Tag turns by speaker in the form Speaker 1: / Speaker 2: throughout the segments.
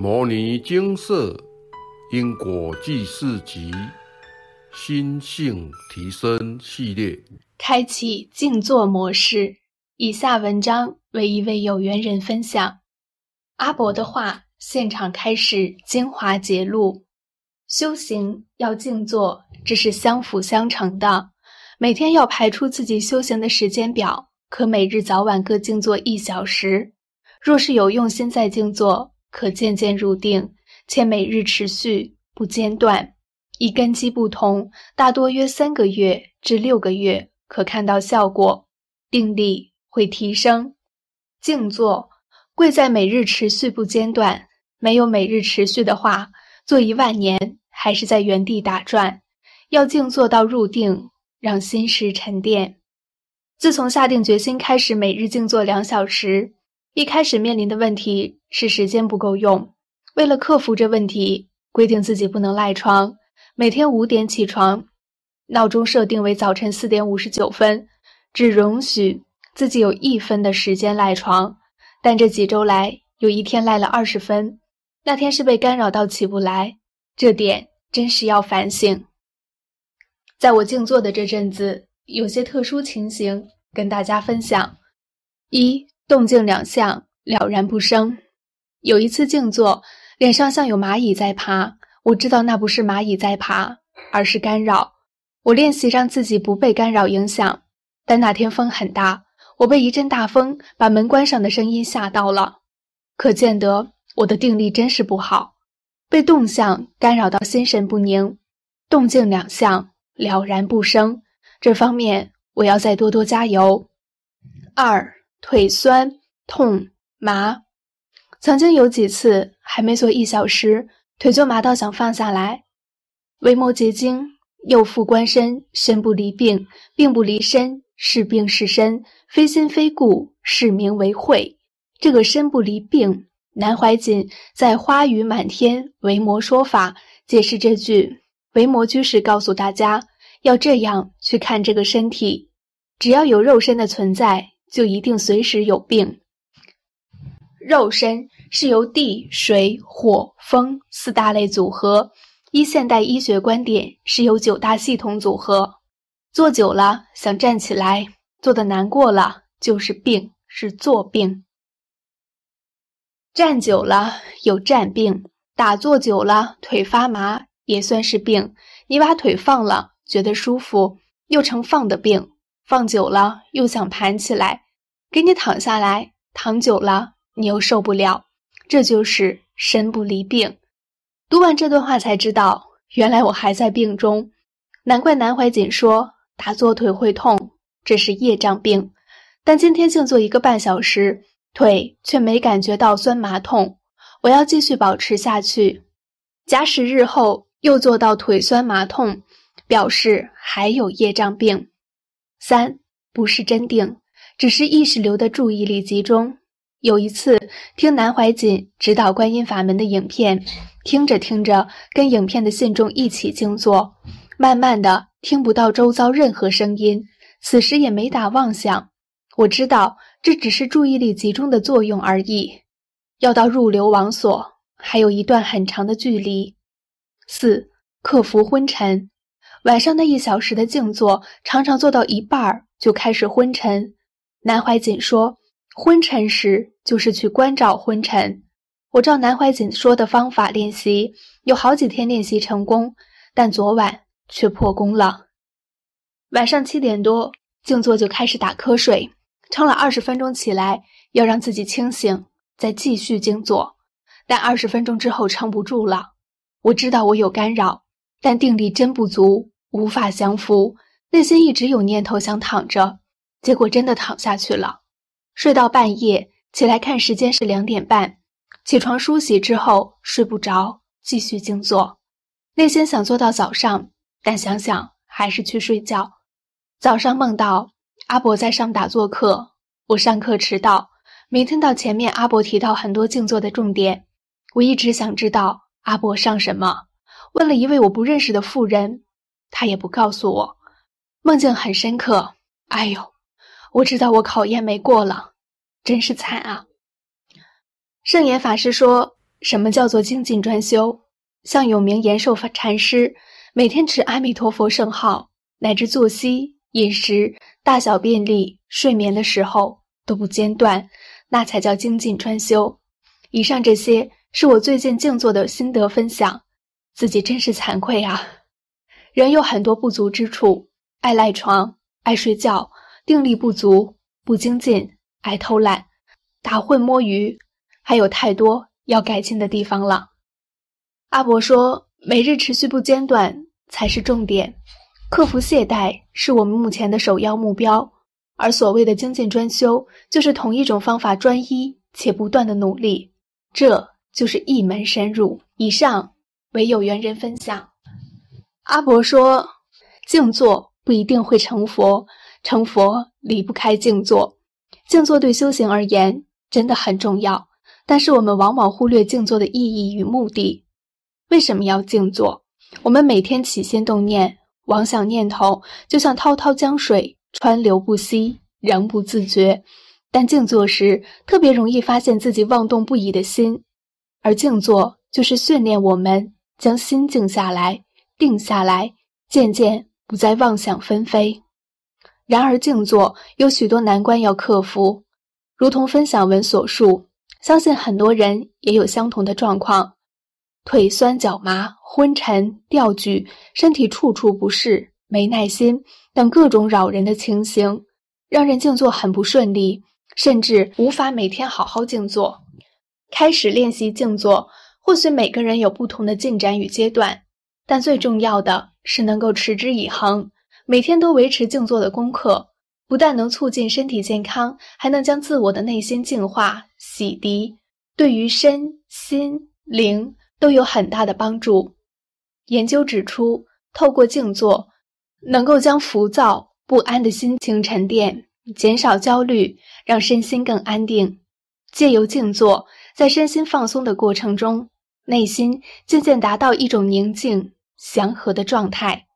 Speaker 1: 摩尼精舍因果记事集心性提升系列，
Speaker 2: 开启静坐模式。以下文章为一位有缘人分享。阿伯的话，现场开始精华节录。修行要静坐，这是相辅相成的。每天要排出自己修行的时间表，可每日早晚各静坐一小时。若是有用心在静坐，可渐渐入定，且每日持续不间断。以根基不同，大多约三个月至六个月可看到效果，定力会提升。静坐贵在每日持续不间断，没有每日持续的话，做一万年还是在原地打转。要静坐到入定，让心识沉淀。自从下定决心开始每日静坐两小时。一开始面临的问题是时间不够用，为了克服这问题，规定自己不能赖床，每天五点起床，闹钟设定为早晨四点五十九分，只容许自己有一分的时间赖床。但这几周来，有一天赖了二十分，那天是被干扰到起不来，这点真是要反省。在我静坐的这阵子，有些特殊情形跟大家分享：一。动静两相了然不生。有一次静坐，脸上像有蚂蚁在爬，我知道那不是蚂蚁在爬，而是干扰。我练习让自己不被干扰影响，但那天风很大，我被一阵大风把门关上的声音吓到了。可见得我的定力真是不好，被动向干扰到心神不宁，动静两相了然不生。这方面我要再多多加油。二。腿酸、痛、麻，曾经有几次还没做一小时，腿就麻到想放下来。维摩诘经，右复观身，身不离病，病不离身，是病是身，非心非故，是名为慧。这个身不离病，南怀瑾在《花雨满天维摩说法》解释这句，维摩居士告诉大家，要这样去看这个身体，只要有肉身的存在。就一定随时有病。肉身是由地、水、火、风四大类组合，依现代医学观点是由九大系统组合。坐久了想站起来，坐的难过了就是病，是坐病。站久了有站病，打坐久了腿发麻也算是病。你把腿放了，觉得舒服，又成放的病。放久了又想盘起来，给你躺下来，躺久了你又受不了，这就是身不离病。读完这段话才知道，原来我还在病中，难怪南怀瑾说打坐腿会痛，这是业障病。但今天静坐一个半小时，腿却没感觉到酸麻痛，我要继续保持下去。假使日后又做到腿酸麻痛，表示还有业障病。三不是真定，只是意识流的注意力集中。有一次听南怀瑾指导观音法门的影片，听着听着，跟影片的信众一起静坐，慢慢的听不到周遭任何声音，此时也没打妄想。我知道这只是注意力集中的作用而已，要到入流王所还有一段很长的距离。四克服昏沉。晚上那一小时的静坐，常常做到一半儿就开始昏沉。南怀瑾说，昏沉时就是去关照昏沉。我照南怀瑾说的方法练习，有好几天练习成功，但昨晚却破功了。晚上七点多静坐就开始打瞌睡，撑了二十分钟起来，要让自己清醒，再继续静坐。但二十分钟之后撑不住了，我知道我有干扰。但定力真不足，无法降服，内心一直有念头想躺着，结果真的躺下去了，睡到半夜，起来看时间是两点半，起床梳洗之后睡不着，继续静坐，内心想做到早上，但想想还是去睡觉。早上梦到阿伯在上打坐课，我上课迟到，没听到前面阿伯提到很多静坐的重点，我一直想知道阿伯上什么。问了一位我不认识的妇人，他也不告诉我。梦境很深刻，哎呦，我知道我考验没过了，真是惨啊！圣严法师说，什么叫做精进专修？像有名延寿禅师，每天持阿弥陀佛圣号，乃至作息、饮食、大小便利、睡眠的时候都不间断，那才叫精进专修。以上这些是我最近静坐的心得分享，自己真是惭愧啊！人有很多不足之处，爱赖床、爱睡觉、定力不足、不精进、爱偷懒、打混摸鱼，还有太多要改进的地方了。阿伯说：“每日持续不间断才是重点，克服懈怠是我们目前的首要目标，而所谓的精进专修，就是同一种方法专一且不断的努力。”这就是一门深入。以上为有缘人分享。阿伯说：“静坐不一定会成佛，成佛离不开静坐。静坐对修行而言真的很重要，但是我们往往忽略静坐的意义与目的。为什么要静坐？我们每天起心动念、妄想念头，就像滔滔江水，川流不息，仍不自觉。”但静坐时，特别容易发现自己妄动不已的心，而静坐就是训练我们将心静下来、定下来，渐渐不再妄想纷飞。然而，静坐有许多难关要克服，如同分享文所述，相信很多人也有相同的状况：腿酸、脚麻、昏沉、吊举，身体处处不适、没耐心等各种扰人的情形，让人静坐很不顺利。甚至无法每天好好静坐。开始练习静坐，或许每个人有不同的进展与阶段，但最重要的是能够持之以恒，每天都维持静坐的功课，不但能促进身体健康，还能将自我的内心净化、洗涤，对于身心灵都有很大的帮助。研究指出，透过静坐，能够将浮躁不安的心情沉淀。减少焦虑，让身心更安定。借由静坐，在身心放松的过程中，内心渐渐达到一种宁静、祥和的状态。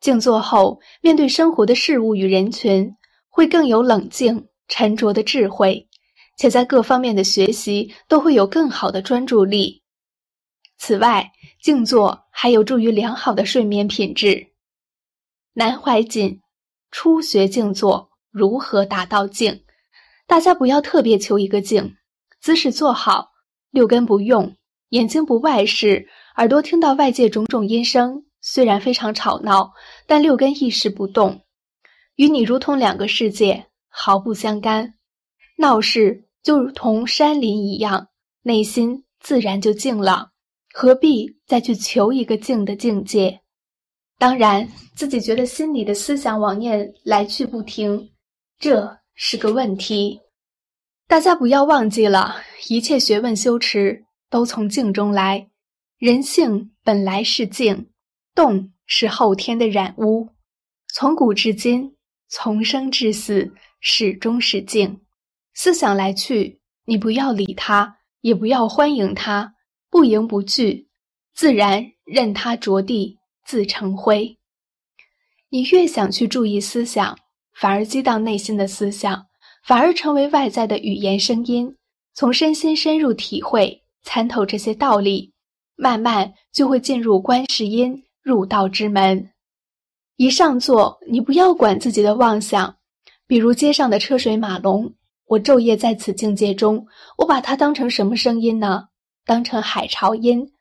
Speaker 2: 静坐后，面对生活的事物与人群，会更有冷静、沉着的智慧，且在各方面的学习都会有更好的专注力。此外，静坐还有助于良好的睡眠品质。南怀瑾初学静坐。如何达到静？大家不要特别求一个静，姿势坐好，六根不用，眼睛不外视，耳朵听到外界种种音声，虽然非常吵闹，但六根意识不动，与你如同两个世界，毫不相干。闹市就如同山林一样，内心自然就静了，何必再去求一个静的境界？当然，自己觉得心里的思想妄念来去不停。这是个问题，大家不要忘记了，一切学问修持都从静中来。人性本来是静，动是后天的染污。从古至今，从生至死，始终是静。思想来去，你不要理他，也不要欢迎他，不迎不拒，自然任他着地，自成灰。你越想去注意思想。反而激荡内心的思想，反而成为外在的语言声音。从身心深入体会、参透这些道理，慢慢就会进入观世音入道之门。一上座，你不要管自己的妄想，比如街上的车水马龙。我昼夜在此境界中，我把它当成什么声音呢？当成海潮音。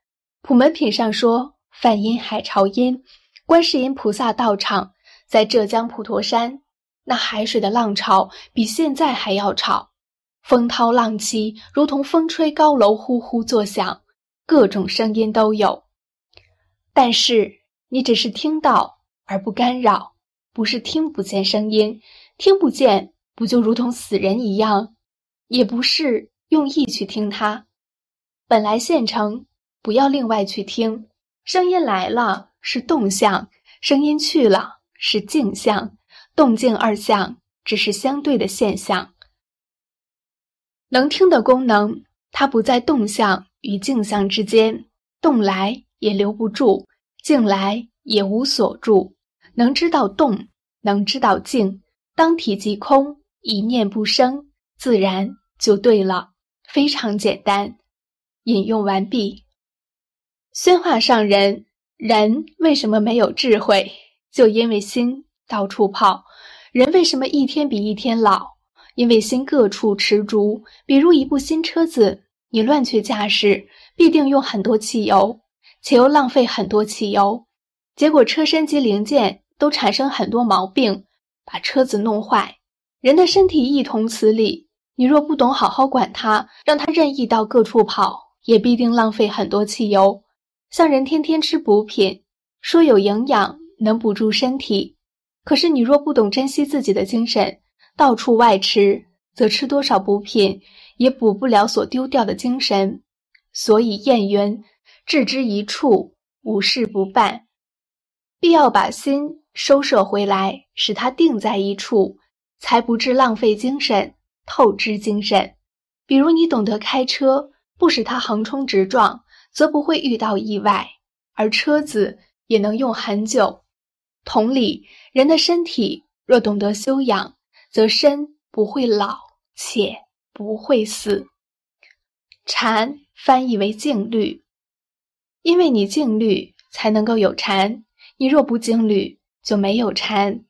Speaker 2: 普门品上说：“梵音海潮音。”观世音菩萨道场在浙江普陀山。那海水的浪潮比现在还要吵，风涛浪起，如同风吹高楼呼呼作响，各种声音都有。但是你只是听到而不干扰，不是听不见声音，听不见不就如同死人一样？也不是用意去听它，本来现成，不要另外去听。声音来了是动向，声音去了是静向。动静二相只是相对的现象。能听的功能，它不在动向与静向之间，动来也留不住，静来也无所住。能知道动，能知道静，当体即空，一念不生，自然就对了。非常简单。引用完毕。宣化上人，人为什么没有智慧？就因为心到处跑。人为什么一天比一天老？因为心各处持逐。比如一部新车子，你乱去驾驶，必定用很多汽油，且又浪费很多汽油，结果车身及零件都产生很多毛病，把车子弄坏。人的身体亦同此理。你若不懂好好管它，让它任意到各处跑，也必定浪费很多汽油。像人天天吃补品，说有营养，能补助身体。可是你若不懂珍惜自己的精神，到处外吃，则吃多少补品也补不了所丢掉的精神。所以谚云：“置之一处，无事不办。”必要把心收摄回来，使它定在一处，才不致浪费精神、透支精神。比如你懂得开车，不使它横冲直撞。则不会遇到意外，而车子也能用很久。同理，人的身体若懂得修养，则身不会老，且不会死。禅翻译为静虑，因为你静虑，才能够有禅。你若不静虑，就没有禅。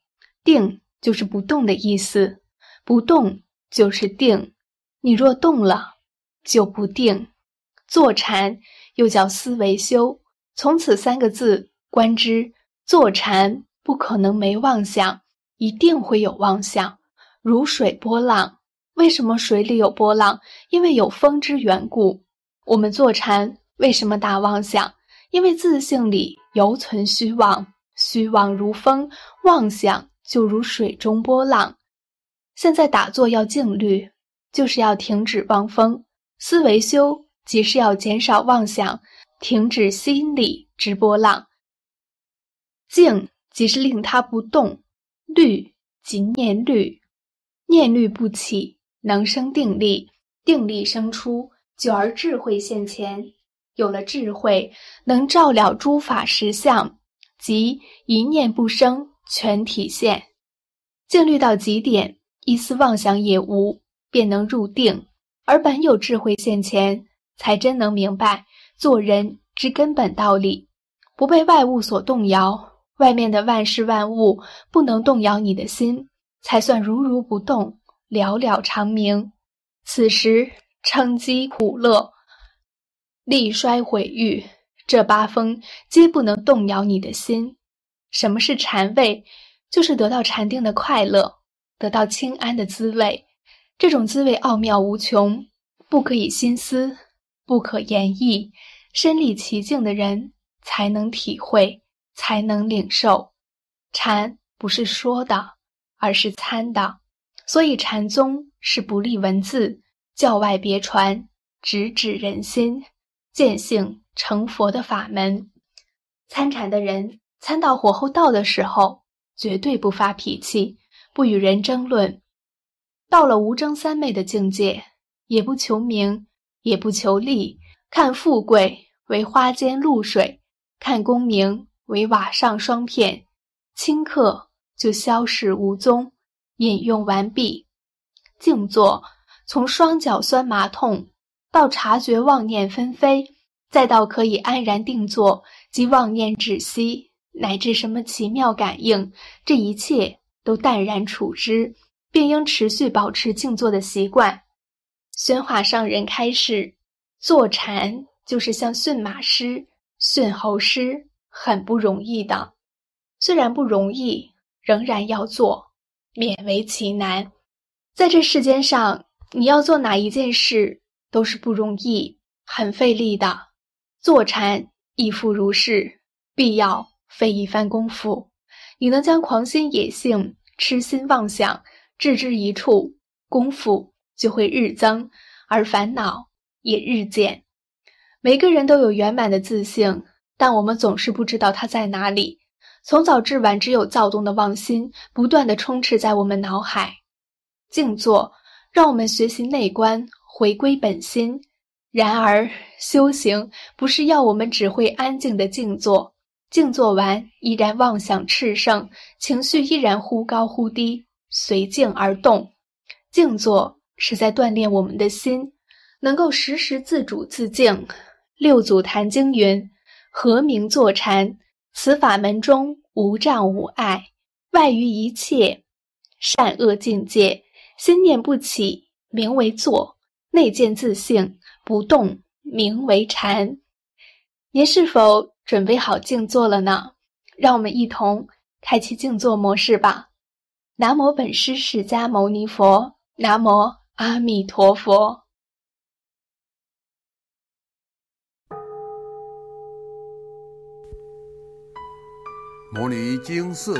Speaker 2: 定就是不动的意思，不动就是定。你若动了，就不定。坐禅。又叫思维修，从此三个字观之，坐禅不可能没妄想，一定会有妄想，如水波浪。为什么水里有波浪？因为有风之缘故。我们坐禅为什么打妄想？因为自性里犹存虚妄，虚妄如风，妄想就如水中波浪。现在打坐要静虑，就是要停止望风，思维修。即是要减少妄想，停止心理之波浪。静即是令它不动，虑即念虑，念虑不起，能生定力，定力生出，久而智慧现前。有了智慧，能照了诸法实相，即一念不生，全体现。静虑到极点，一丝妄想也无，便能入定，而本有智慧现前。才真能明白做人之根本道理，不被外物所动摇。外面的万事万物不能动摇你的心，才算如如不动，了了长明。此时称饥苦乐、力衰毁誉，这八风皆不能动摇你的心。什么是禅味？就是得到禅定的快乐，得到清安的滋味。这种滋味奥妙无穷，不可以心思。不可言意，身历其境的人才能体会，才能领受。禅不是说的，而是参的。所以禅宗是不立文字，教外别传，直指人心，见性成佛的法门。参禅的人，参到火候到的时候，绝对不发脾气，不与人争论。到了无争三昧的境界，也不求名。也不求利，看富贵为花间露水，看功名为瓦上霜片，顷刻就消逝无踪。引用完毕。静坐，从双脚酸麻痛，到察觉妄念纷飞，再到可以安然定坐及妄念止息，乃至什么奇妙感应，这一切都淡然处之，并应持续保持静坐的习惯。宣化上人开示：坐禅就是像驯马师、驯猴师，很不容易的。虽然不容易，仍然要做，勉为其难。在这世间上，你要做哪一件事，都是不容易、很费力的。坐禅亦复如是，必要费一番功夫。你能将狂心、野性、痴心妄想置之一处，功夫。就会日增，而烦恼也日减。每个人都有圆满的自性，但我们总是不知道它在哪里。从早至晚，只有躁动的妄心不断的充斥在我们脑海。静坐，让我们学习内观，回归本心。然而，修行不是要我们只会安静的静坐，静坐完依然妄想炽盛，情绪依然忽高忽低，随静而动。静坐。是在锻炼我们的心，能够时时自主自静。六祖坛经云：“和名坐禅，此法门中无障无碍，外于一切善恶境界，心念不起，名为坐；内见自性，不动，名为禅。”您是否准备好静坐了呢？让我们一同开启静坐模式吧。南无本师释迦牟尼佛，南无阿弥陀佛。
Speaker 1: 摩尼经寺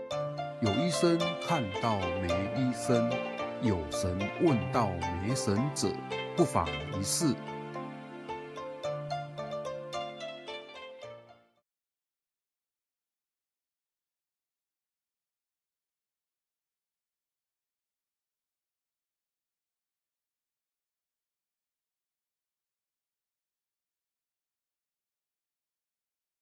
Speaker 1: 有医生看到没医生，有神问到没神者，不妨一试。